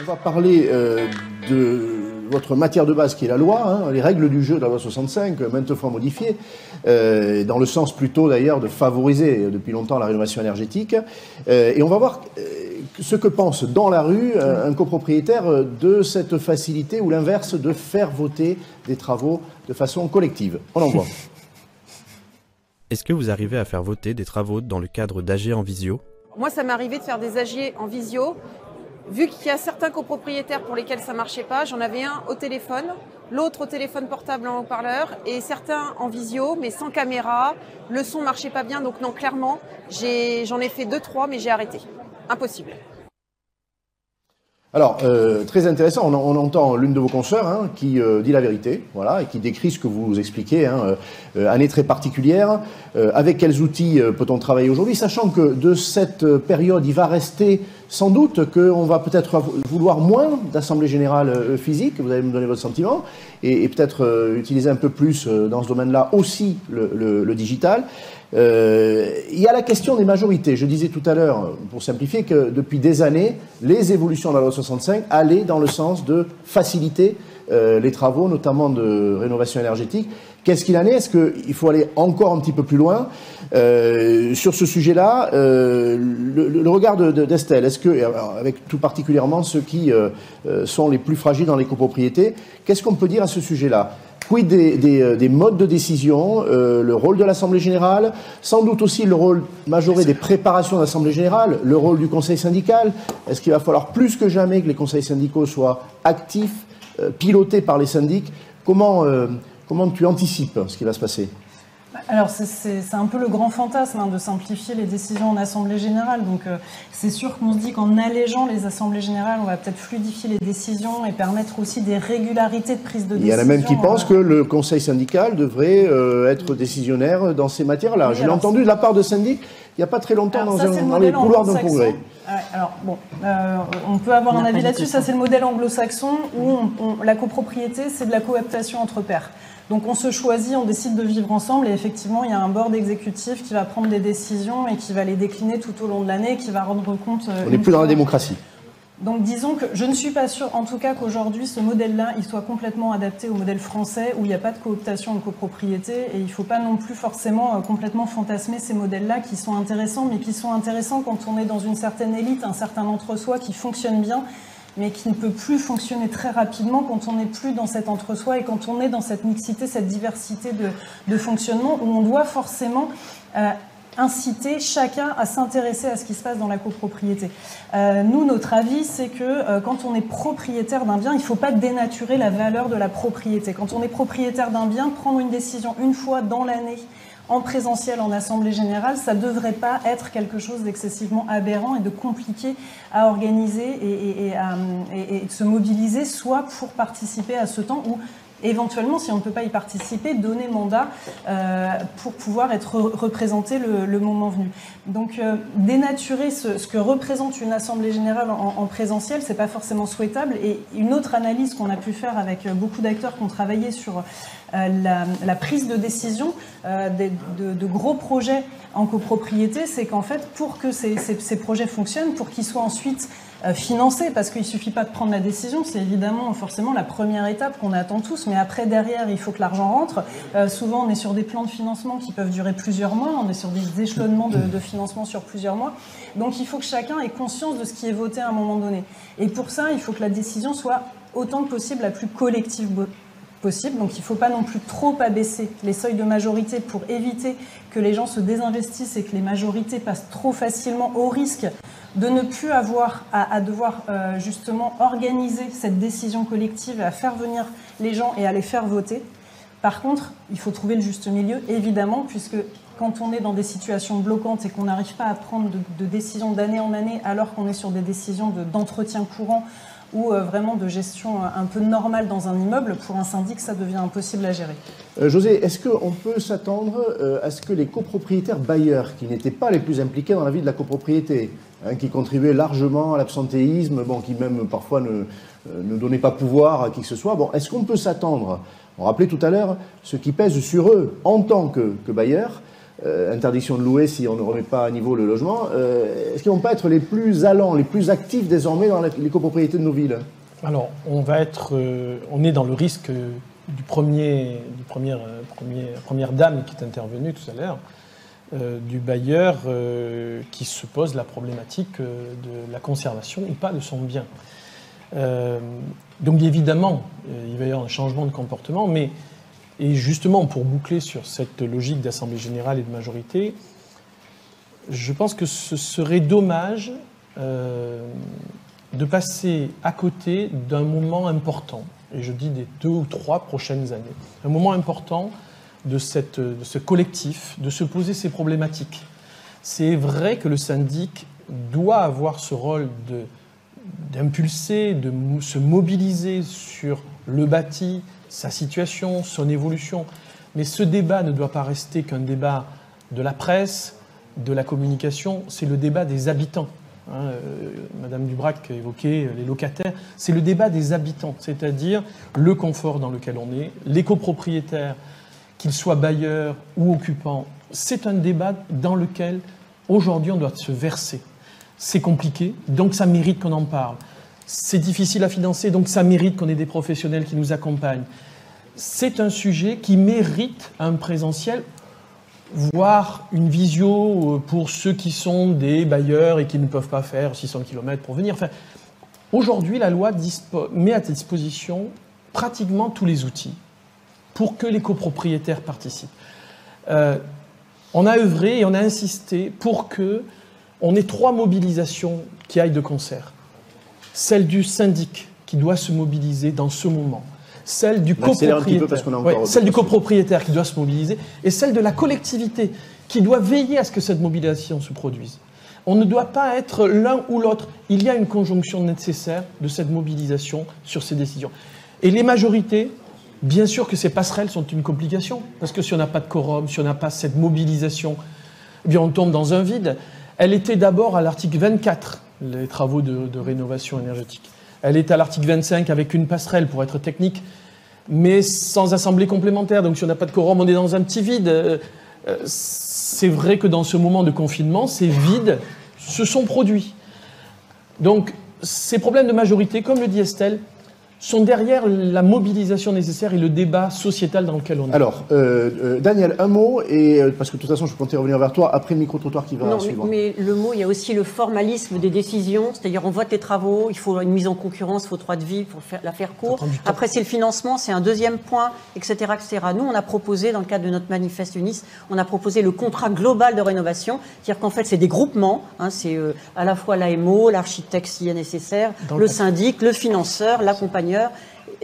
On va parler euh, de votre matière de base qui est la loi, hein, les règles du jeu de la loi 65, maintes fois modifiées, euh, dans le sens plutôt d'ailleurs de favoriser depuis longtemps la rénovation énergétique. Euh, et on va voir ce que pense dans la rue un copropriétaire de cette facilité ou l'inverse de faire voter des travaux de façon collective. On en voit. Est-ce que vous arrivez à faire voter des travaux dans le cadre d'AG en visio? Moi, ça m'est arrivé de faire des AG en visio Vu qu'il y a certains copropriétaires pour lesquels ça marchait pas, j'en avais un au téléphone, l'autre au téléphone portable en haut-parleur et certains en visio mais sans caméra. Le son marchait pas bien donc non clairement, j'en ai, fait deux trois mais j'ai arrêté. Impossible. Alors, euh, très intéressant, on, entend l'une de vos consoeurs hein, qui euh, dit la vérité, et qui décrit ce que vous expliquez, hein, euh, année très particulière. avec quels outils peut-on travailler aujourd'hui, sachant que de cette période, il va rester sans doute qu'on va peut-être vouloir moins d'assemblée générale physique, vous allez me donner votre sentiment, et, peut-être utiliser un peu plus dans ce domaine-là aussi le digital. Euh, il y a la question des majorités. Je disais tout à l'heure, pour simplifier, que depuis des années, les évolutions de la loi 65 allaient dans le sens de faciliter euh, les travaux, notamment de rénovation énergétique. Qu'est-ce qu'il en est? Est-ce qu'il faut aller encore un petit peu plus loin? Euh, sur ce sujet-là euh, le, le, regard d'Estelle, est-ce que, avec tout particulièrement ceux qui euh, euh, sont les plus fragiles dans les copropriétés, qu'est-ce qu'on peut dire à ce sujet-là? Quid des, euh, des, modes de décision, euh, le rôle de l'Assemblée générale, sans doute aussi le rôle majoré des préparations d'Assemblée générale, le rôle du Conseil syndical? Est-ce qu'il va falloir plus que jamais que les conseils syndicaux soient actifs, pilotés par les syndics? Comment, comment tu anticipes ce qui va se passer? Alors c'est un peu le grand fantasme hein, de simplifier les décisions en assemblée générale. Donc euh, c'est sûr qu'on se dit qu'en allégeant les assemblées générales, on va peut-être fluidifier les décisions et permettre aussi des régularités de prise de décision. Il y en a même qui pensent que le conseil syndical devrait euh, être décisionnaire dans ces matières-là. Je l'ai entendu de la part de syndics il n'y a pas très longtemps dans, un, les couloirs d'un congrès. alors bon, euh, on peut avoir un avis là-dessus. Ça c'est le modèle anglo-saxon où la copropriété c'est de la cooptation entre pairs. Donc on se choisit, on décide de vivre ensemble et effectivement il y a un board exécutif qui va prendre des décisions et qui va les décliner tout au long de l'année, qui va rendre compte. Euh, on n'est plus dans la démocratie. Donc disons que je ne suis pas sûre, en tout cas qu'aujourd'hui ce modèle-là, il soit complètement adapté au modèle français où il n'y a pas de cooptation de copropriété et il ne faut pas non plus forcément euh, complètement fantasmer ces modèles-là qui sont intéressants, mais qui sont intéressants quand on est dans une certaine élite, un certain entre-soi qui fonctionne bien mais qui ne peut plus fonctionner très rapidement quand on n'est plus dans cet entre-soi et quand on est dans cette mixité, cette diversité de, fonctionnement où on doit forcément euh, inciter chacun à s'intéresser à ce qui se passe dans la copropriété. Euh, nous, notre avis, c'est que euh, quand on est propriétaire d'un bien, il ne faut pas dénaturer la valeur de la propriété. Quand on est propriétaire d'un bien, prendre une décision une fois dans l'année en présentiel en assemblée générale, ça ne devrait pas être quelque chose d'excessivement aberrant et de compliqué à organiser et, et, se mobiliser, soit pour participer à ce temps où éventuellement, si on ne peut pas y participer, donner mandat euh, pour pouvoir être représenté le, moment venu. Donc, euh, dénaturer ce, que représente une assemblée générale en, en présentiel, c'est pas forcément souhaitable. Et une autre analyse qu'on a pu faire avec beaucoup d'acteurs qui ont travaillé sur euh, la, prise de décision euh, de, gros projets en copropriété, c'est qu'en fait, pour que ces, projets fonctionnent, pour qu'ils soient ensuite euh, financés, parce qu'il ne suffit pas de prendre la décision, c'est évidemment forcément la première étape qu'on attend tous, mais après, derrière, il faut que l'argent rentre. souvent, on est sur des plans de financement qui peuvent durer plusieurs mois, on est sur des échelonnements de, de financement sur plusieurs mois. Donc, il faut que chacun ait conscience de ce qui est voté à un moment donné. Et pour ça, il faut que la décision soit autant que possible la plus collective possible. Donc il ne faut pas non plus trop abaisser les seuils de majorité pour éviter que les gens se désinvestissent et que les majorités passent trop facilement au risque de ne plus avoir à, devoir euh, justement organiser cette décision collective, à faire venir les gens et à les faire voter. Par contre, il faut trouver le juste milieu, évidemment, puisque quand on est dans des situations bloquantes et qu'on n'arrive pas à prendre de, décisions d'année en année alors qu'on est sur des décisions d'entretien courant ou euh, vraiment de gestion un peu normale dans un immeuble, pour un syndic, ça devient impossible à gérer. Euh, José, est-ce qu'on peut s'attendre euh, à ce que les copropriétaires bailleurs, qui n'étaient pas les plus impliqués dans la vie de la copropriété, hein, qui contribuaient largement à l'absentéisme, qui même parfois ne, ne donnaient pas pouvoir à qui que ce soit, bon, est-ce qu'on peut s'attendre, on rappelait tout à l'heure ce qui pèse sur eux en tant que, bailleurs, interdiction de louer si on ne remet pas à niveau le logement. Est-ce qu'ils vont pas être les plus allants, les plus actifs désormais dans les copropriétés de nos villes? Alors, on va être, on est dans le risque du premier, du premier, première dame qui est intervenue tout à l'heure. Du bailleur qui se pose la problématique de la conservation ou pas de son bien. donc évidemment, il va y avoir un changement de comportement, mais et justement, pour boucler sur cette logique d'Assemblée générale et de majorité, je pense que ce serait dommage euh, de passer à côté d'un moment important, et je dis des deux ou trois prochaines années, un moment important de, de ce collectif, de se poser ces problématiques. C'est vrai que le syndic doit avoir ce rôle d'impulser, de se mobiliser sur le bâti, sa situation, son évolution. Mais ce débat ne doit pas rester qu'un débat de la presse, de la communication, c'est le débat des habitants. Hein, euh, Madame Dubrac évoquait les locataires, c'est le débat des habitants, c'est-à-dire le confort dans lequel on est, les copropriétaires, qu'ils soient bailleurs ou occupants, c'est un débat dans lequel aujourd'hui on doit se verser. C'est compliqué, donc ça mérite qu'on en parle. C'est difficile à financer, donc ça mérite qu'on ait des professionnels qui nous accompagnent. C'est un sujet qui mérite un présentiel, voire une visio euh, pour ceux qui sont des bailleurs et qui ne peuvent pas faire 600 km pour venir. Aujourd'hui, la loi met à disposition pratiquement tous les outils pour que les copropriétaires participent. Euh, on a œuvré et on a insisté pour que on ait trois mobilisations qui aillent de concert celle du syndic qui doit se mobiliser dans ce moment, celle du copropriétaire, celle du copropriétaire qui doit se mobiliser, et celle de la collectivité qui doit veiller à ce que cette mobilisation se produise. On ne doit pas être l'un ou l'autre. Il y a une conjonction nécessaire de cette mobilisation sur ces décisions. Et les majorités, bien sûr que ces passerelles sont une complication, parce que si on n'a pas de quorum, si on n'a pas cette mobilisation, eh bien on tombe dans un vide. Elle était d'abord à l'article 24 les travaux de, rénovation énergétique. Elle est à l'article 25 avec une passerelle pour être technique, mais sans assemblée complémentaire. Donc si on n'a pas de quorum, on est dans un petit vide. Euh, c'est vrai que dans ce moment de confinement, ces vides se sont produits. Donc ces problèmes de majorité, comme le dit Estelle, sont derrière la mobilisation nécessaire et le débat sociétal dans lequel on est. Alors, euh, euh, Daniel, un mot, et, euh, parce que de toute façon, je comptais revenir vers toi après le micro-trottoir qui va non, suivre. Mais, le mot, il y a aussi le formalisme des décisions, c'est-à-dire on vote les travaux, il faut une mise en concurrence, il faut droit de vie pour faire, la faire court. Après, c'est le financement, c'est un deuxième point, etc., etc. Nous, on a proposé, dans le cadre de notre manifeste UNIS, on a proposé le contrat global de rénovation, c'est-à-dire qu'en fait, c'est des groupements, hein, c'est à la fois l'AMO, l'architecte s'il y a nécessaire, le syndic, le financeur,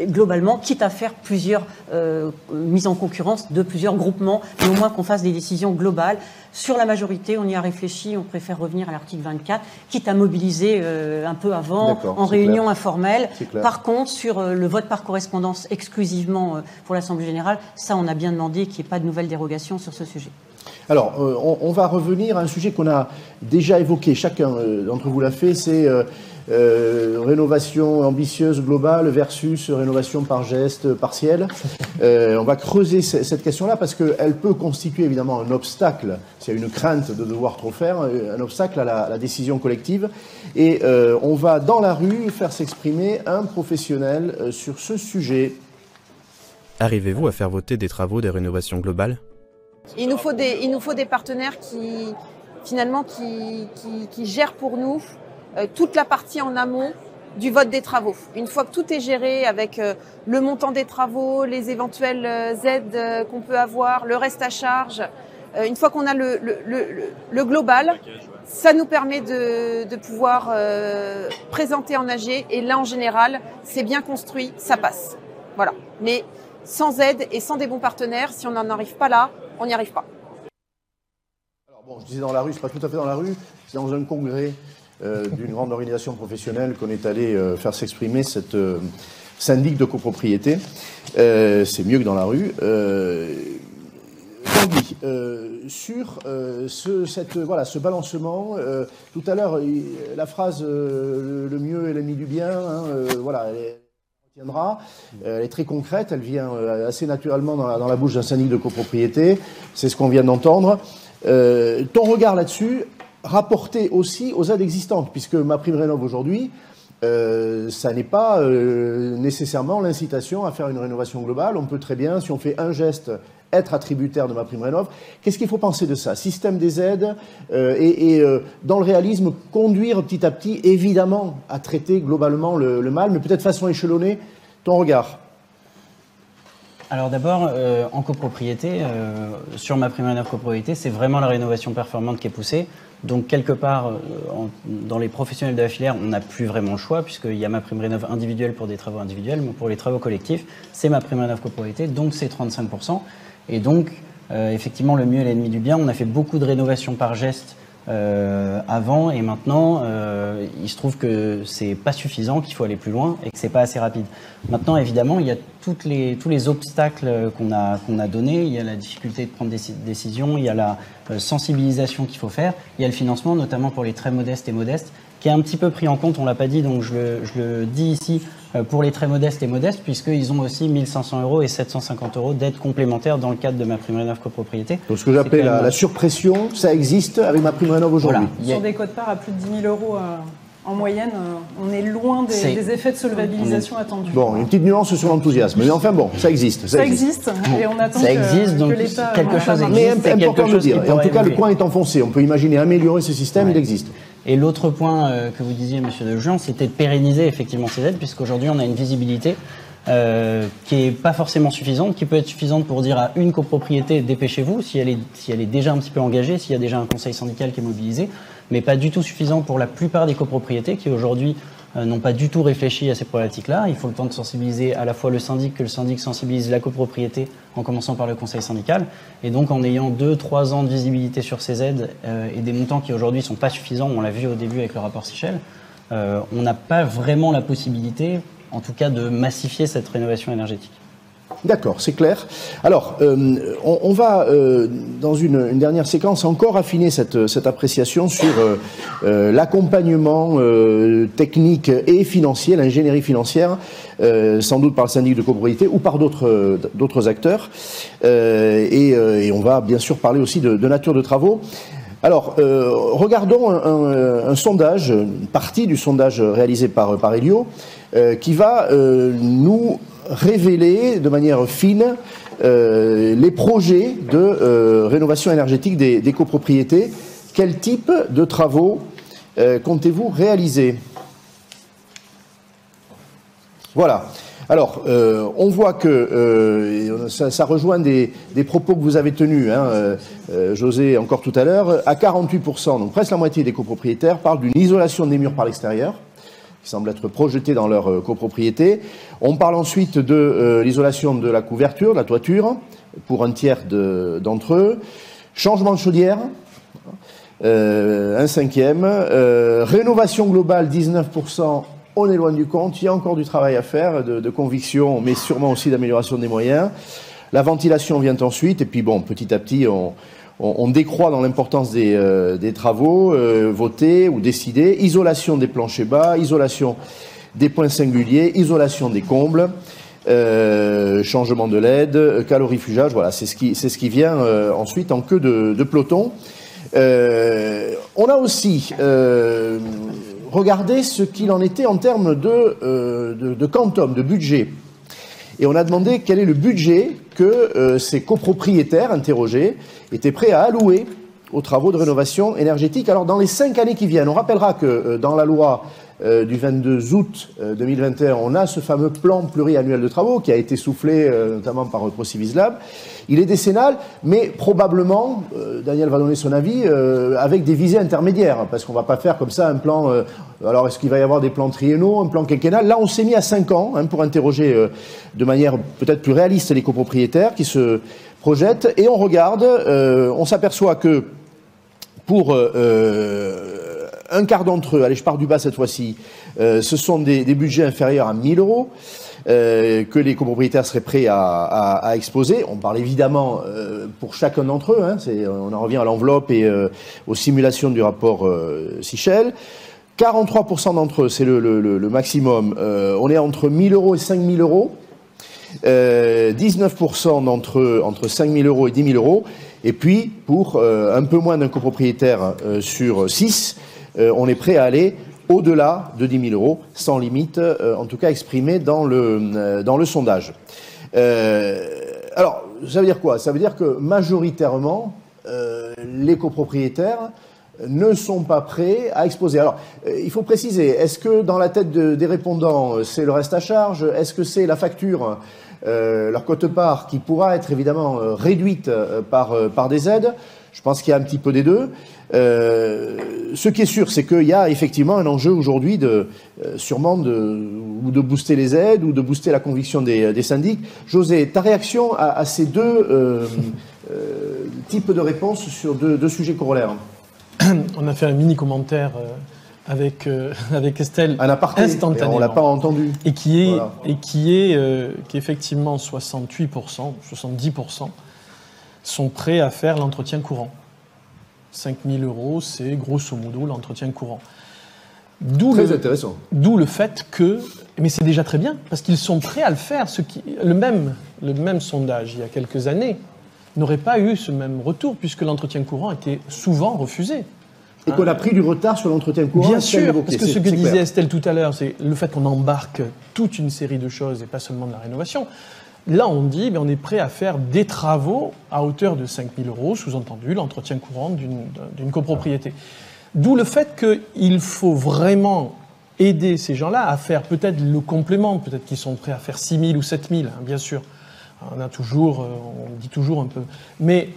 globalement, quitte à faire plusieurs euh, mises en concurrence de plusieurs groupements, mais au moins qu'on fasse des décisions globales. Sur la majorité, on y a réfléchi, on préfère revenir à l'article 24, quitte à mobiliser euh, un peu avant, en réunion informelle. Par contre, sur euh, le vote par correspondance exclusivement pour l'Assemblée générale, ça, on a bien demandé qu'il n'y ait pas de nouvelles dérogations sur ce sujet. Alors, on, va revenir à un sujet qu'on a déjà évoqué, chacun d'entre vous l'a fait, c'est euh, rénovation ambitieuse globale versus rénovation par geste partiel. Euh, on va creuser cette question-là parce qu'elle peut constituer évidemment un obstacle, s'il y a une crainte de devoir trop faire, un obstacle à la, décision collective. Et euh, on va dans la rue faire s'exprimer un professionnel sur ce sujet. Arrivez-vous à faire voter des travaux des rénovations globales? Il nous, faut des, il nous faut des partenaires qui, finalement, qui, qui gèrent pour nous euh, toute la partie en amont du vote des travaux. Une fois que tout est géré avec euh, le montant des travaux, les éventuelles euh, aides qu'on peut avoir, le reste à charge, une fois qu'on a le, global, ça nous permet de, pouvoir présenter en AG et là en général, c'est bien construit, ça passe. Voilà. Mais sans aide et sans des bons partenaires, si on n'en arrive pas là, on n'y arrive pas. Bon, je disais dans la rue, c'est pas tout à fait dans la rue, c'est dans un congrès euh, d'une grande organisation professionnelle qu'on est allé euh, faire s'exprimer cette euh, syndic de copropriété. c'est mieux que dans la rue. Sur ce, balancement, tout à l'heure, la phrase le mieux est l'ennemi du bien, hein, voilà, elle tiendra. Elle est très concrète, elle vient assez naturellement dans la bouche d'un syndic de copropriété, c'est ce qu'on vient d'entendre. ton regard là-dessus, rapporté aussi aux aides existantes, puisque ma prime rénov aujourd'hui, ça n'est pas nécessairement l'incitation à faire une rénovation globale. On peut très bien, si on fait un geste être attributaire de ma prime rénov. Qu'est-ce qu'il faut penser de ça? Système des aides euh, et, euh, dans le réalisme, conduire petit à petit, évidemment, à traiter globalement le, mal, mais peut-être façon échelonnée. Ton regard? Alors d'abord, euh, en copropriété, sur ma prime rénov copropriété, c'est vraiment la rénovation performante qui est poussée. Donc quelque part, dans les professionnels de la filière, on n'a plus vraiment le choix, puisqu'il y a ma prime rénov individuelle pour des travaux individuels, mais pour les travaux collectifs, c'est ma prime rénov copropriété, donc c'est 35%. Et donc, euh, effectivement, le mieux est l'ennemi du bien. On a fait beaucoup de rénovations par geste euh, avant et maintenant, euh, il se trouve que c'est pas suffisant, qu'il faut aller plus loin et que c'est pas assez rapide. Maintenant, évidemment, il y a toutes les, tous les obstacles qu'on a, qu'on a donnés. Il y a la difficulté de prendre des décisions, il y a la sensibilisation qu'il faut faire, il y a le financement, notamment pour les très modestes et modestes qui est un petit peu pris en compte, on ne l'a pas dit, donc je le, dis ici euh, pour les très modestes et modestes, puisqu'ils ont aussi 1500 euros et 750 euros d'aide complémentaire dans le cadre de ma prime rénov copropriété. Donc ce que j'appelle la, surpression, ça existe avec ma prime rénov aujourd'hui. Sur des codes parts à plus de 10 000 euros. Euh, en moyenne, euh, on est loin des, effets de solvabilisation attendus. Bon, une petite nuance sur l'enthousiasme, mais enfin bon, ça existe. Ça, existe. et on attend ça existe, donc quelque chose existe. Mais important de dire. Et en tout cas, le coin est enfoncé. On peut imaginer améliorer ce système, il existe. Et l'autre point euh, que vous disiez, Monsieur Dejean, c'était de pérenniser effectivement ces aides, puisqu'aujourd'hui on a une visibilité euh, qui n'est pas forcément suffisante, qui peut être suffisante pour dire à une copropriété dépêchez-vous si elle est si elle est déjà un petit peu engagée, s'il y a déjà un conseil syndical qui est mobilisé, mais pas du tout suffisant pour la plupart des copropriétés qui aujourd'hui n'ont pas du tout réfléchi à ces problématiques-là. Il faut le temps de sensibiliser à la fois le syndic, que le syndic sensibilise la copropriété, en commençant par le conseil syndical. Et donc en ayant deux, trois ans de visibilité sur ces aides euh, et des montants qui aujourd'hui sont pas suffisants, on l'a vu au début avec le rapport Sichel, euh, on n'a pas vraiment la possibilité, en tout cas, de massifier cette rénovation énergétique. D'accord, c'est clair. Alors, euh, on, va, euh, dans une, dernière séquence, encore affiner cette, appréciation sur euh, l'accompagnement technique et financier, l'ingénierie financière, sans doute par le syndic de copropriété ou par d'autres acteurs. Et, on va bien sûr parler aussi de, nature de travaux. Alors, regardons un, sondage, une partie du sondage réalisé par Elio, qui va nous révéler de manière fine euh, les projets de euh, rénovation énergétique des, copropriétés. Quel type de travaux euh, comptez-vous réaliser? Voilà. Alors, on voit que ça, rejoint des, propos que vous avez tenus, hein, José, encore tout à l'heure. À 48%, donc presque la moitié des copropriétaires parlent d'une isolation des murs par l'extérieur qui semblent être projetés dans leur euh, copropriété. On parle ensuite de euh, l'isolation de la couverture, de la toiture, pour un tiers d'entre eux. Changement de chaudière, euh, un cinquième. rénovation globale, 19%. On est loin du compte. Il y a encore du travail à faire, de, de conviction, mais sûrement aussi d'amélioration des moyens. La ventilation vient ensuite, et puis bon, petit à petit, on, on, décroît dans l'importance des, euh, travaux euh, votés ou décidés. Isolation des planchers bas, isolation des points singuliers, isolation des combles, euh, changement de LED, calorifugage. Voilà, c'est ce qui, c'est ce qui vient ensuite en queue de, peloton. on a aussi regardé ce qu'il en était en termes de, de, de quantum, de budget. Et on a demandé quel est le budget que euh, ces copropriétaires interrogés étaient prêts à allouer aux travaux de rénovation énergétique. Alors dans les cinq années qui viennent, on rappellera que euh, dans la loi euh, du 22 août 2021, on a ce fameux plan pluriannuel de travaux qui a été soufflé notamment par Procivislab. Il est décennal, mais probablement, Daniel va donner son avis, avec des visées intermédiaires, parce qu'on ne va pas faire comme ça un plan. alors est-ce qu'il va y avoir des plans triennaux, un plan quinquennal? Là, on s'est mis à cinq ans hein, pour interroger de manière peut-être plus réaliste les copropriétaires qui se projettent, et on regarde, on s'aperçoit que pour euh, euh, un quart d'entre eux, allez, je pars du bas cette fois-ci, euh, ce sont des, budgets inférieurs à 1000 euros. que les copropriétaires seraient prêts à, exposer. On parle évidemment pour chacun d'entre eux, hein, on en revient à l'enveloppe et aux simulations du rapport Sichel. 43% d'entre eux, c'est le, maximum. on est entre 1000 euros et 5000 euros. 19% d'entre entre 5 000 euros et 10 000 euros. Et puis, pour un peu moins d'un copropriétaire sur 6, on est prêt à aller au-delà de 10 000 euros, sans limite, en tout cas exprimé dans le, dans le sondage. alors, ça veut dire quoi? Ça veut dire que majoritairement, les copropriétaires ne sont pas prêts à exposer. Alors, euh, il faut préciser, est-ce que dans la tête des répondants, euh, c'est le reste à charge? Est-ce que c'est la facture, euh, leur cote-part, qui pourra être évidemment réduite par, par des aides? Je pense qu'il y a un petit peu des deux. Ce qui est sûr, c'est qu'il y a effectivement un enjeu aujourd'hui de sûrement de, ou de booster les aides ou de booster la conviction des, des syndics. José, ta réaction à, ces deux types de réponses sur deux, deux sujets corollaires on a fait un mini commentaire euh, avec, euh, avec Estelle un aparté, instantanément. on l'a pas entendu. Et qui est, et qui est, euh, qui effectivement 68%, 70% sont prêts à faire l'entretien courant. 5000 euros, c'est grosso modo l'entretien courant. D'où très intéressant. D'où le fait que, mais c'est déjà très bien, parce qu'ils sont prêts à le faire. Ce qui, le, même, le même sondage il y a quelques années n'aurait pas eu ce même retour, puisque l'entretien courant était souvent refusé. Et qu'on a pris du retard sur l'entretien courant. Bien sûr, parce que ce que disait Estelle tout à l'heure, c'est le fait qu'on embarque toute une série de choses et pas seulement de la rénovation. Là, on dit, mais on est prêt à faire des travaux à hauteur de 5 000 euros, sous-entendu l'entretien courant d'une copropriété. D'où le fait qu'il faut vraiment aider ces gens-là à faire peut-être le complément, peut-être qu'ils sont prêts à faire 6 000 ou 7 000, hein, bien sûr. On a toujours, euh, on dit toujours un peu. Mais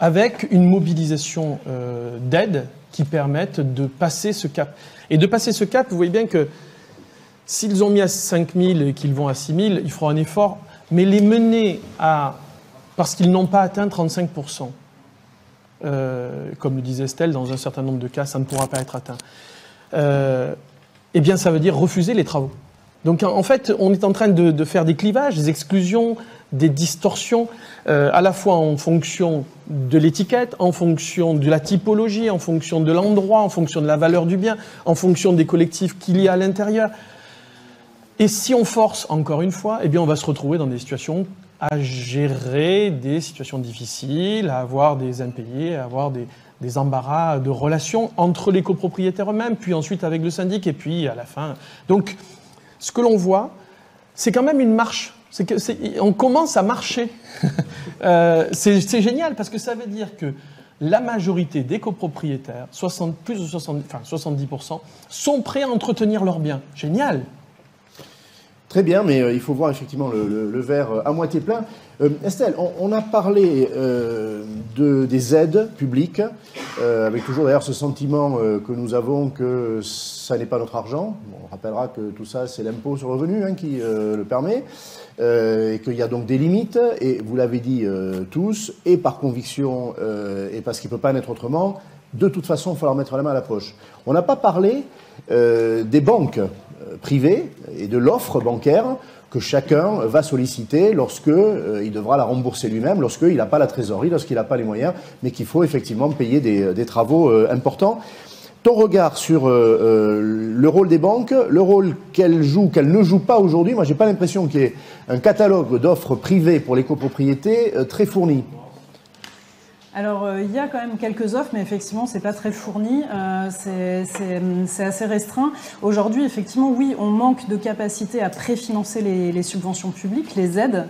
avec une mobilisation euh, d'aide qui permettent de passer ce cap. Et de passer ce cap, vous voyez bien que s'ils ont mis à 5 000 et qu'ils vont à 6 000, il faudra un effort, mais les mener à... parce qu'ils n'ont pas atteint 35% euh, comme le disait Estelle, dans un certain nombre de cas, ça ne pourra pas être atteint. eh bien, ça veut dire refuser les travaux. Donc en fait, on est en train de, faire des clivages, des exclusions, des distorsions, euh, à la fois en fonction de l'étiquette, en fonction de la typologie, en fonction de l'endroit, en fonction de la valeur du bien, en fonction des collectifs qu'il y a à l'intérieur. Et si on force, encore une fois, eh bien on va se retrouver dans des situations à gérer des situations difficiles, à avoir des impayés, à avoir des, embarras de relations entre les copropriétaires eux-mêmes, puis ensuite avec le syndic, et puis à la fin. Donc, ce que l'on voit, c'est quand même une marche. Que on commence à marcher. Euh, c'est génial parce que ça veut dire que la majorité des copropriétaires, 60, plus de 70, enfin 70%, sont prêts à entretenir leurs biens. Génial. Très bien, mais euh, il faut voir effectivement le, verre euh, à moitié plein. Estelle, on, a parlé de, des aides publiques, avec toujours d'ailleurs ce sentiment que nous avons que ça n'est pas notre argent. on rappellera que tout ça, c'est l'impôt sur le revenu hein, qui le permet. Euh, et qu'il y a donc des limites, et vous l'avez dit euh, tous, et par conviction, euh, et parce qu'il ne peut pas en être autrement, de toute façon, il va falloir mettre la main à la poche. On n'a pas parlé des banques privées et de l'offre bancaire que chacun va solliciter lorsque il devra la rembourser lui-même, lorsqu'il n'a pas la trésorerie, lorsqu'il n'a pas les moyens, mais qu'il faut effectivement payer des, des travaux importants. Ton regard sur euh, euh, le rôle des banques, le rôle qu'elles jouent, qu'elles ne jouent pas aujourd'hui. Moi, j'ai pas l'impression qu'il y ait un catalogue d'offres privées pour les copropriétés euh, très fourni. Alors, il y a quand même quelques offres, mais effectivement, c'est pas très fourni. c'est assez restreint. Aujourd'hui, effectivement, oui, on manque de capacité à préfinancer les, les subventions publiques, les aides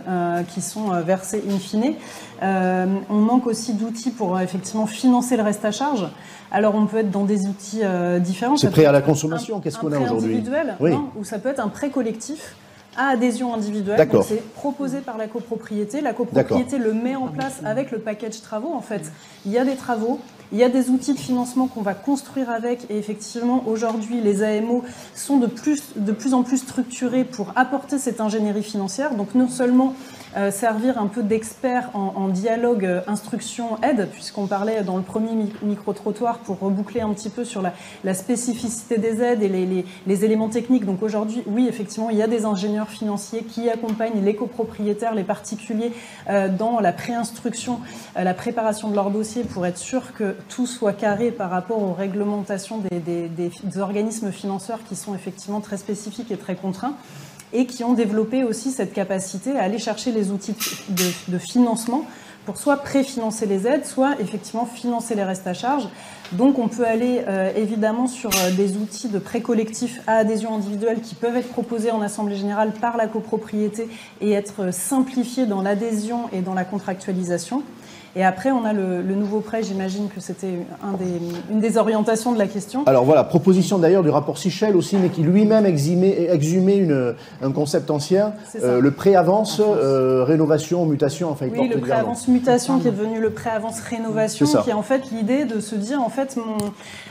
qui sont versées in fine. on manque aussi d'outils pour effectivement financer le reste à charge. Alors on peut être dans des outils euh, différents. C'est prêt à la consommation, qu'est-ce qu'on a aujourd'hui? individuel, oui. ou ça peut être un prêt collectif à adhésion individuelle. C'est proposé par la copropriété. La copropriété le met en place avec le package travaux. En fait, il y a des travaux, il y a des outils de financement qu'on va construire avec. Et effectivement, aujourd'hui, les AMO sont de plus, de plus en plus structurés pour apporter cette ingénierie financière. Donc non seulement euh, servir un peu d'expert en, dialogue euh, instruction-aide, puisqu'on parlait dans le premier micro-trottoir pour reboucler un petit peu sur la, spécificité des aides et les, éléments techniques. Donc aujourd'hui, oui, effectivement, il y a des ingénieurs financiers qui accompagnent les copropriétaires, les particuliers euh, dans la préinstruction, la préparation de leur dossier pour être sûr que tout soit carré par rapport aux réglementations des, des organismes financeurs qui sont effectivement très spécifiques et très contraints. Et qui ont développé aussi cette capacité à aller chercher les outils de, financement pour soit préfinancer les aides, soit effectivement financer les restes à charge. Donc on peut aller euh, évidemment sur euh, des outils de prêt collectif à adhésion individuelle qui peuvent être proposés en Assemblée générale par la copropriété et être simplifiés dans l'adhésion et dans la contractualisation. Et après, on a le, nouveau prêt, j'imagine que c'était un une des orientations de la question. Alors voilà, proposition d'ailleurs du rapport Sichel aussi, mais qui lui-même exhumait, une, un concept ancien, euh, le pré-avance, euh, rénovation, mutation, enfin il Oui, le pré-avance mutation qui est devenu le pré-avance rénovation, qui est en fait l'idée de se dire, en fait, mon,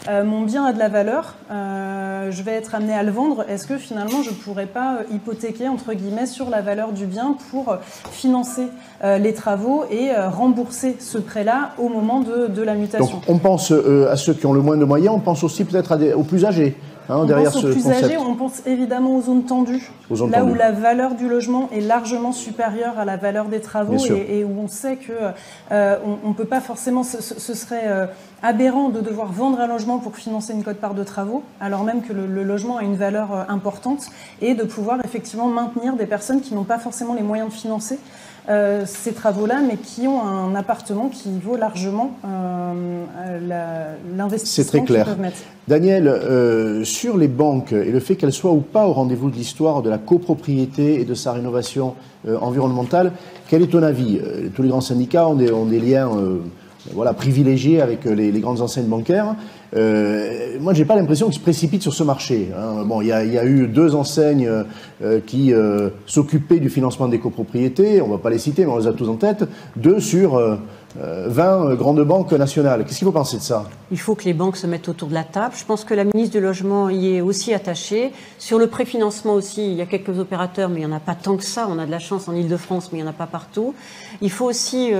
euh, mon bien a de la valeur, je vais être amené à le vendre, est-ce que finalement je ne pourrais pas hypothéquer, entre guillemets, sur la valeur du bien pour financer les travaux et rembourser ce prêt-là au moment de, la mutation. Donc on pense euh, à ceux qui ont le moins de moyens, on pense aussi peut-être aux plus âgés. Hein, on derrière pense aux plus âgés, on pense évidemment aux zones tendues, là où la valeur du logement est largement supérieure à la valeur des travaux et, où on sait que euh, on ne peut pas forcément, ce, serait euh, aberrant de devoir vendre un logement pour financer une cote-part de travaux, alors même que le, logement a une valeur importante, et de pouvoir effectivement maintenir des personnes qui n'ont pas forcément les moyens de financer euh, ces travaux-là, mais qui ont un appartement qui vaut largement euh, l'investissement. C'est très clair. Daniel, euh, sur les banques et le fait qu'elles soient ou pas au rendez-vous de l'histoire de la copropriété et de sa rénovation environnementale, quel est ton avis? Tous les grands syndicats ont des, liens voilà, privilégiés avec les, les grandes enseignes bancaires. Euh, moi, j'ai pas l'impression qu'ils se précipitent sur ce marché. Hein. Bon, il y, a eu deux enseignes euh, qui euh, s'occupaient du financement des copropriétés. On va pas les citer, mais on les a tous en tête. Deux sur 20 grandes banques nationales. Qu'est-ce qu'il faut penser de ça? Il faut que les banques se mettent autour de la table. Je pense que la ministre du Logement y est aussi attachée. Sur le préfinancement aussi, il y a quelques opérateurs, mais il n'y en a pas tant que ça. On a de la chance en Ile-de-France, mais il n'y en a pas partout. Il faut aussi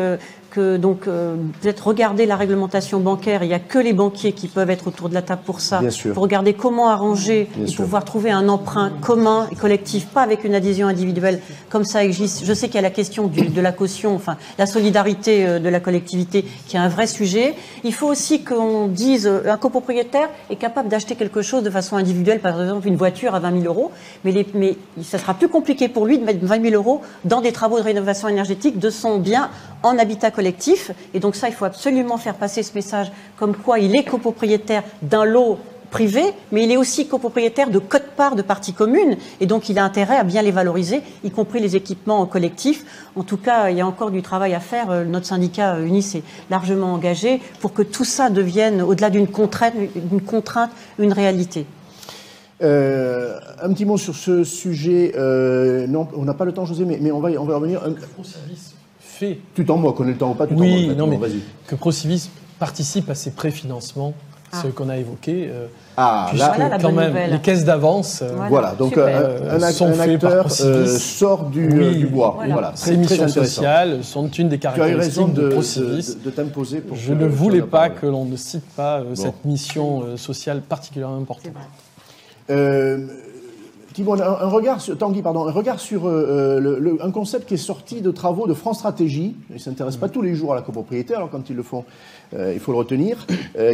que donc euh, peut-être regarder la réglementation bancaire. Il n'y a que les banquiers qui peuvent être autour de la table pour ça. Pour regarder comment arranger et pouvoir trouver un emprunt commun et collectif, pas avec une adhésion individuelle comme ça existe. Je sais qu'il y a la question de la caution, enfin la solidarité euh, de la collectivité qui est un vrai sujet. Il faut aussi qu'on dise euh, un copropriétaire est capable d'acheter quelque chose de façon individuelle, par exemple une voiture à 20 000 euros, mais, les, mais ça sera plus compliqué pour lui de mettre 20 000 euros dans des travaux de rénovation énergétique de son bien en habitat collectif. Et donc ça, il faut absolument faire passer ce message comme quoi il est copropriétaire d'un lot privé, mais il est aussi copropriétaire de codes-parts de parties communes, et donc il a intérêt à bien les valoriser, y compris les équipements collectifs. En tout cas, il y a encore du travail à faire. Euh, notre syndicat euh, UNIS est largement engagé pour que tout ça devienne, au-delà d'une contrainte, une, contrainte, une réalité. Euh, un petit mot sur ce sujet. non, on n'a pas le temps, José, mais, mais on, va, on va revenir. Un... Tu t'en moques, on est le temps ou pas tu Oui, non, mais que Procivis participe à ces préfinancements, ce ah. qu'on a évoqué. Euh, ah, là, quand même, les caisses d'avance. Euh, voilà, donc euh, un, acteur sort du, bois. Voilà. Ces missions sociales sont une des caractéristiques de, de Procivis. De, t'imposer Je ne voulais pas que l'on ne cite pas cette mission sociale particulièrement importante. Un, regard sur, Tanguy, pardon, un regard sur euh, euh, un concept qui est sorti de travaux de France Stratégie, ils ne s'intéressent pas tous les jours à la copropriété, alors quand ils le font, euh, il faut le retenir,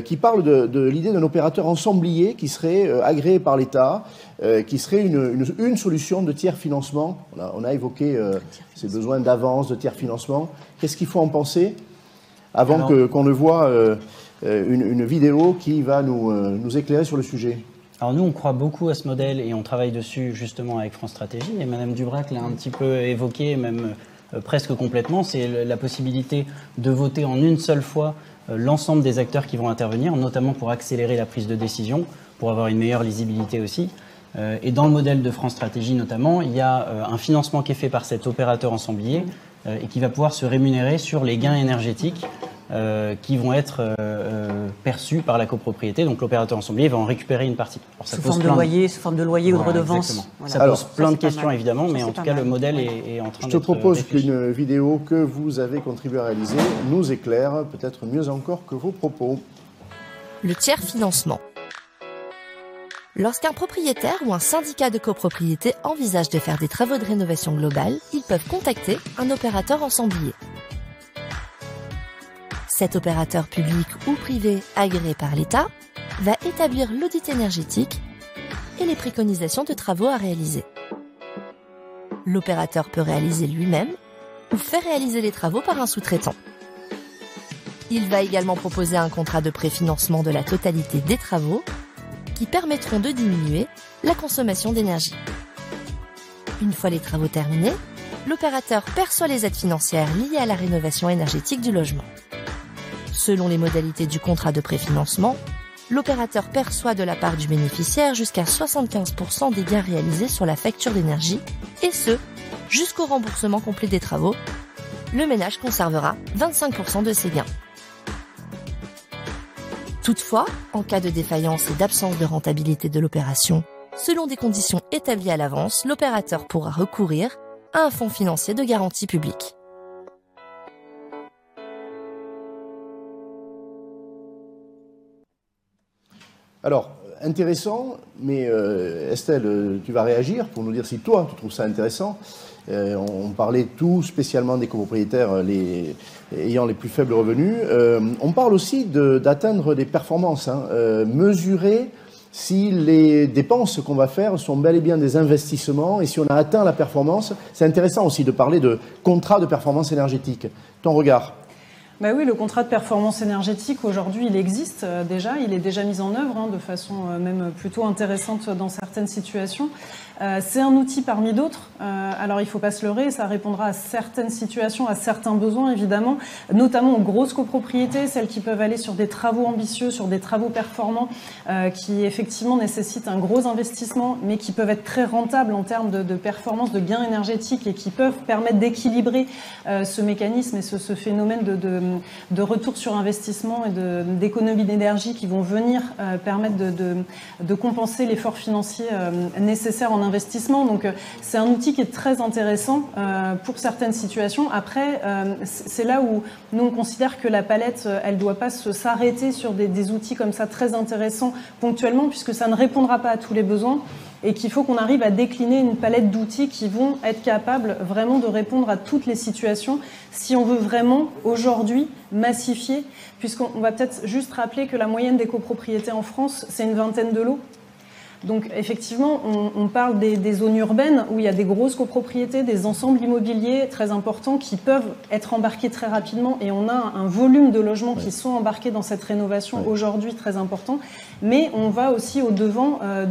qui parle de, l'idée d'un opérateur ensemblier qui serait agréé par l'État, qui serait une, solution de tiers financement. On a, évoqué ces besoins d'avance, de tiers financement. Qu'est-ce qu'il faut en penser avant qu'on ne voit une, vidéo qui va nous éclairer sur le sujet? Alors nous, on croit beaucoup à ce modèle et on travaille dessus justement avec France Stratégie. Et Madame Dubrac l'a un petit peu évoqué, même euh, presque complètement. C'est la possibilité de voter en une seule fois euh, l'ensemble des acteurs qui vont intervenir, notamment pour accélérer la prise de décision, pour avoir une meilleure lisibilité aussi. Euh, et dans le modèle de France Stratégie notamment, il y a un financement qui est fait par cet opérateur ensemblier et qui va pouvoir se rémunérer sur les gains énergétiques euh, qui vont être euh, euh, perçus par la copropriété. Donc l'opérateur ensemblier va en récupérer une partie. sous, forme de loyer, sous forme de loyer ou de redevance. Ça pose plein de questions évidemment, mais en tout cas le modèle est, en train de. Je te propose qu'une vidéo que vous avez contribué à réaliser nous éclaire peut-être mieux encore que vos propos. Le tiers financement. Lorsqu'un propriétaire ou un syndicat de copropriété envisage de faire des travaux de rénovation globale, ils peuvent contacter un opérateur ensemblier. Cet opérateur public ou privé agréé par l'État va établir l'audit énergétique et les préconisations de travaux à réaliser. L'opérateur peut réaliser lui-même ou faire réaliser les travaux par un sous-traitant. Il va également proposer un contrat de préfinancement de la totalité des travaux qui permettront de diminuer la consommation d'énergie. Une fois les travaux terminés, l'opérateur perçoit les aides financières liées à la rénovation énergétique du logement. Selon les modalités du contrat de préfinancement, l'opérateur perçoit de la part du bénéficiaire jusqu'à 75% des gains réalisés sur la facture d'énergie, et ce, jusqu'au remboursement complet des travaux. Le ménage conservera 25% de ses gains. Toutefois, en cas de défaillance et d'absence de rentabilité de l'opération, selon des conditions établies à l'avance, l'opérateur pourra recourir à un fonds financier de garantie publique. Alors, intéressant, mais euh, Estelle, tu vas réagir pour nous dire si toi, tu trouves ça intéressant. Euh, on parlait tout spécialement des copropriétaires ayant les plus faibles revenus. Euh, on parle aussi d'atteindre des performances, hein, mesurer si les dépenses qu'on va faire sont bel et bien des investissements et si on a atteint la performance. C'est intéressant aussi de parler de contrat de performance énergétique. Ton regard bah oui, le contrat de performance énergétique, aujourd'hui, il existe euh, déjà, il est déjà mis en œuvre hein, de façon euh, même plutôt intéressante dans certaines situations. Euh, c'est un outil parmi d'autres. alors il ne faut pas se leurrer, ça répondra à certaines situations, à certains besoins évidemment, notamment aux grosses copropriétés, celles qui peuvent aller sur des travaux ambitieux, sur des travaux performants, qui effectivement nécessitent un gros investissement, mais qui peuvent être très rentables en termes de, performance, de gains énergétiques et qui peuvent permettre d'équilibrer ce mécanisme et ce, phénomène de de, retour sur investissement et d'économie d'énergie qui vont venir euh, permettre de, compenser l'effort financier euh, nécessaire en investissement. Donc euh, c'est un outil qui est très intéressant pour certaines situations. Après, c'est là où nous on considère que la palette, elle ne doit pas s'arrêter sur des, des outils comme ça très intéressants ponctuellement, puisque ça ne répondra pas à tous les besoins et qu'il faut qu'on arrive à décliner une palette d'outils qui vont être capables vraiment de répondre à toutes les situations si on veut vraiment aujourd'hui massifier, puisqu'on va peut-être juste rappeler que la moyenne des copropriétés en France, c'est une vingtaine de lots. Donc effectivement, on, parle des, zones urbaines où il y a des grosses copropriétés, des ensembles immobiliers très importants qui peuvent être embarqués très rapidement et on a un, volume de logements qui sont embarqués dans cette rénovation aujourd'hui très important. Mais on va aussi au devant euh,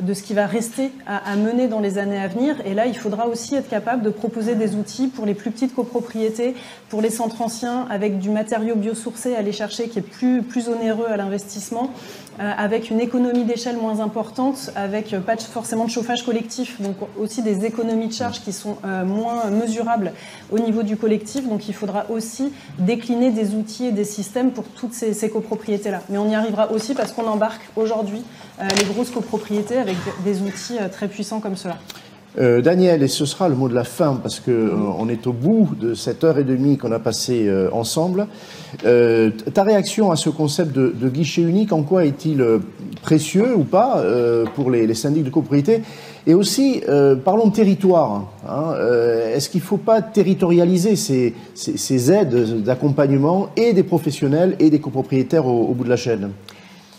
de ce qui va rester à, à, mener dans les années à venir. Et là, il faudra aussi être capable de proposer des outils pour les plus petites copropriétés, pour les centres anciens, avec du matériau biosourcé à aller chercher qui est plus, plus onéreux à l'investissement. Euh, avec une économie d'échelle moins importante, avec euh, pas forcément de chauffage collectif, donc aussi des économies de charges qui sont euh, moins mesurables au niveau du collectif. Donc il faudra aussi décliner des outils et des systèmes pour toutes ces, copropriétés-là. Mais on y arrivera aussi parce qu'on embarque aujourd'hui les grosses copropriétés avec des outils très puissants comme cela. Euh, Daniel, et ce sera le mot de la fin parce que euh, on est au bout de cette heure et demie qu'on a passé euh, ensemble. ta réaction à ce concept de, guichet unique, en quoi est-il précieux ou pas pour les, syndics de copropriété? Et aussi, parlons de territoire. Hein, est-ce qu'il ne faut pas territorialiser ces, aides d'accompagnement et des professionnels et des copropriétaires au bout de la chaîne?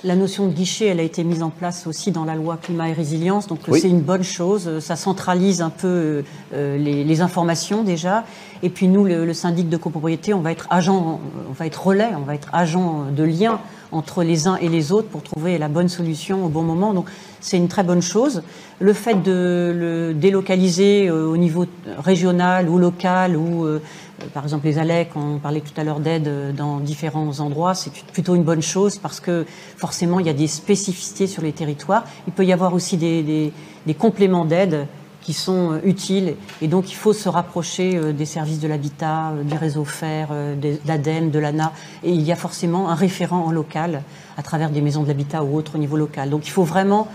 La notion de guichet, elle a été mise en place aussi dans la loi climat et résilience, donc c'est une bonne chose. Ça centralise un peu euh, les, informations déjà. Et puis nous, le, syndic de copropriété, on va être agent, on va être relais, on va être agent de lien entre les uns et les autres pour trouver la bonne solution au bon moment. Donc c'est une très bonne chose. Le fait de le délocaliser euh, au niveau régional ou local ou euh, euh, par exemple les ALEC, on parlait tout à l'heure d'aide euh, dans différents endroits, c'est plutôt une bonne chose parce que forcément il y a des spécificités sur les territoires. Il peut y avoir aussi des, compléments d'aide qui sont euh, utiles et donc il faut se rapprocher des services de l'habitat, du réseau FER, de l'ADEME, de l'ANA et il y a forcément un référent en local à travers des maisons de l'habitat ou autres au niveau local. Donc il faut vraiment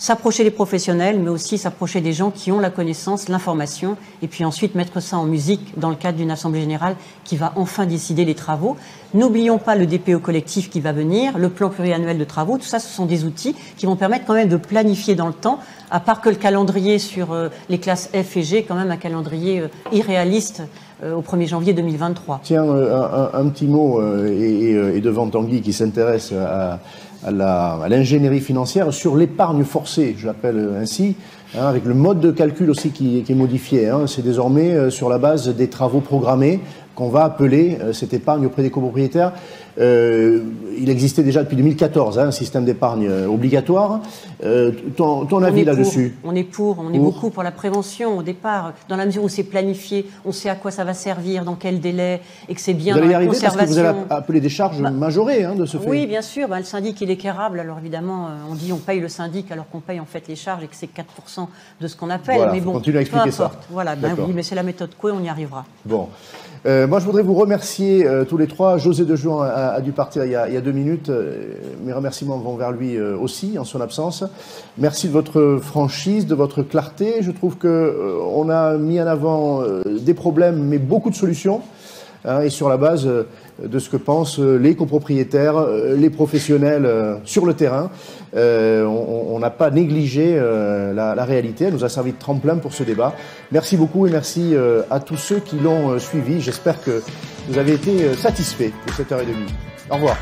s'approcher des professionnels, mais aussi s'approcher des gens qui ont la connaissance, l'information, et puis ensuite mettre ça en musique dans le cadre d'une assemblée générale qui va enfin décider les travaux. N'oublions pas le DPO collectif qui va venir, le plan pluriannuel de travaux, tout ça, ce sont des outils qui vont permettre quand même de planifier dans le temps, à part que le calendrier sur euh, les classes F et G, quand même un calendrier euh, irréaliste euh, au 1er janvier 2023. Tiens, un, petit mot, et, devant Tanguy qui s'intéresse à à l'ingénierie financière sur l'épargne forcée, je l'appelle ainsi, hein, avec le mode de calcul aussi qui, qui est modifié. Hein. C'est désormais euh, sur la base des travaux programmés qu'on va appeler euh, cette épargne auprès des copropriétaires. Euh, il existait déjà depuis 2014 hein, un système d'épargne euh, obligatoire. Euh, ton, ton avis là-dessus? On est pour, on est beaucoup pour la prévention au départ, dans la mesure où c'est planifié, on sait à quoi ça va servir, dans quel délai, et que c'est bien vous allez y arriver parce que vous allez appeler des charges Bah, majorées hein, de ce fait. Oui, bien sûr. Bah, le syndic, il est quérable. Alors évidemment, on dit on paye le syndic alors qu'on paye en fait les charges et que c'est 4% de ce qu'on appelle. Voilà, mais bon, continuer à expliquer ça. Voilà, ben oui, mais c'est la méthode Coué, on y arrivera. Bon. Euh, moi, je voudrais vous remercier tous les trois. José de Juan a, dû partir il y a, deux minutes. Euh, mes remerciements vont vers lui euh, aussi, en son absence. Merci de votre franchise, de votre clarté. Je trouve que euh, a mis en avant des problèmes, mais beaucoup de solutions. Hein, et sur la base euh, de ce que pensent euh, les copropriétaires, euh, les professionnels sur le terrain, on n'a pas négligé la, réalité. Elle nous a servi de tremplin pour ce débat. Merci beaucoup et merci à tous ceux qui l'ont suivi. J'espère que vous avez été satisfaits de cette heure et demie. Au revoir.